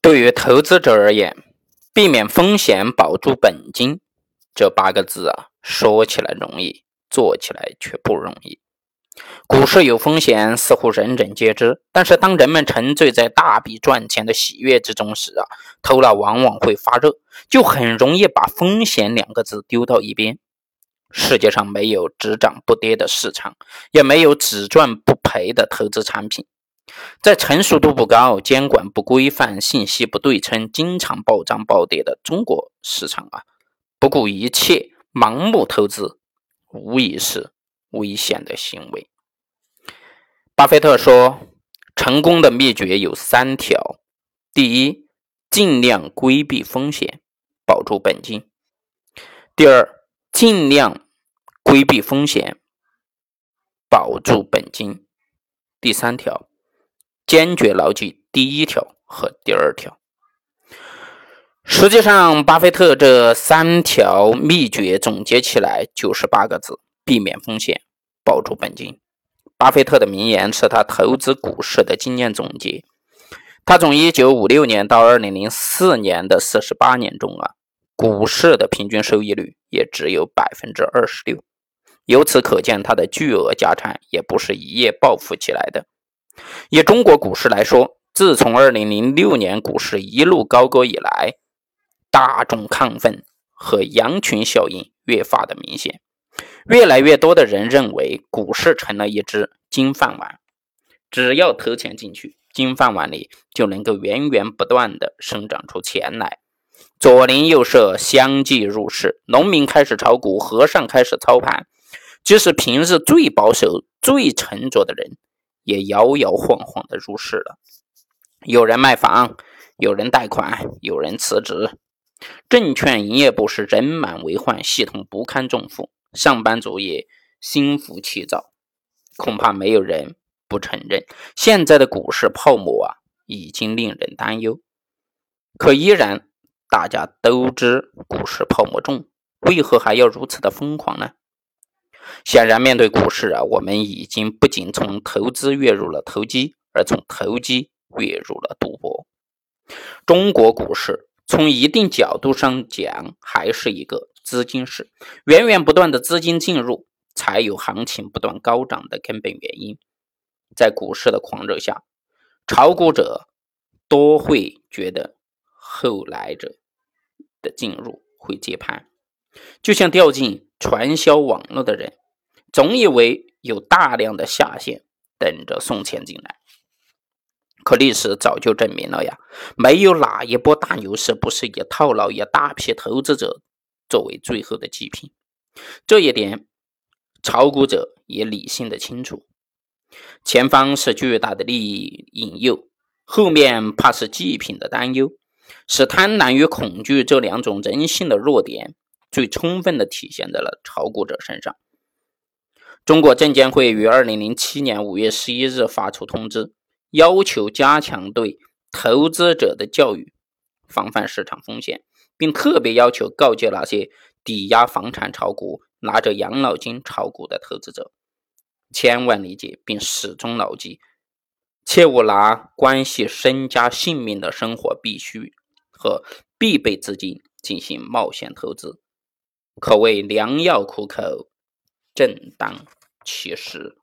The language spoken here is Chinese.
对于投资者而言，避免风险，保住本金，这八个字啊，说起来容易，做起来却不容易。股市有风险，似乎人人皆知。但是，当人们沉醉在大笔赚钱的喜悦之中时啊，头脑往往会发热，就很容易把“风险”两个字丢到一边。世界上没有只涨不跌的市场，也没有只赚不赔的投资产品。在成熟度不高、监管不规范、信息不对称、经常暴涨暴跌的中国市场啊，不顾一切盲目投资，无疑是危险的行为。巴菲特说：“成功的秘诀有三条：第一，尽量规避风险，保住本金；第二，尽量规避风险，保住本金；第三条，坚决牢记第一条和第二条。”实际上，巴菲特这三条秘诀总结起来就是八个字：避免风险，保住本金。巴菲特的名言是他投资股市的经验总结。他从1956年到2004年的48年中啊，股市的平均收益率也只有百分之二十六。由此可见，他的巨额家产也不是一夜暴富起来的。以中国股市来说，自从2006年股市一路高歌以来，大众亢奋和羊群效应越发的明显。越来越多的人认为，股市成了一只金饭碗，只要投钱进去，金饭碗里就能够源源不断的生长出钱来。左邻右舍相继入市，农民开始炒股，和尚开始操盘，即使平日最保守、最沉着的人，也摇摇晃晃的入市了。有人卖房，有人贷款，有人辞职，证券营业部是人满为患，系统不堪重负。上班族也心浮气躁，恐怕没有人不承认，现在的股市泡沫啊，已经令人担忧。可依然，大家都知股市泡沫重，为何还要如此的疯狂呢？显然，面对股市啊，我们已经不仅从投资跃入了投机，而从投机跃入了赌博。中国股市从一定角度上讲，还是一个。资金市源源不断的资金进入，才有行情不断高涨的根本原因。在股市的狂热下，炒股者多会觉得后来者的进入会接盘，就像掉进传销网络的人，总以为有大量的下线等着送钱进来。可历史早就证明了呀，没有哪一波大牛市不是以套牢一大批投资者。作为最后的祭品，这一点炒股者也理性的清楚。前方是巨大的利益引诱，后面怕是祭品的担忧，使贪婪与恐惧这两种人性的弱点最充分的体现在了炒股者身上。中国证监会于二零零七年五月十一日发出通知，要求加强对投资者的教育，防范市场风险。并特别要求告诫那些抵押房产炒股、拿着养老金炒股的投资者，千万理解并始终牢记，切勿拿关系身家性命的生活必须和必备资金进行冒险投资，可谓良药苦口，正当其时。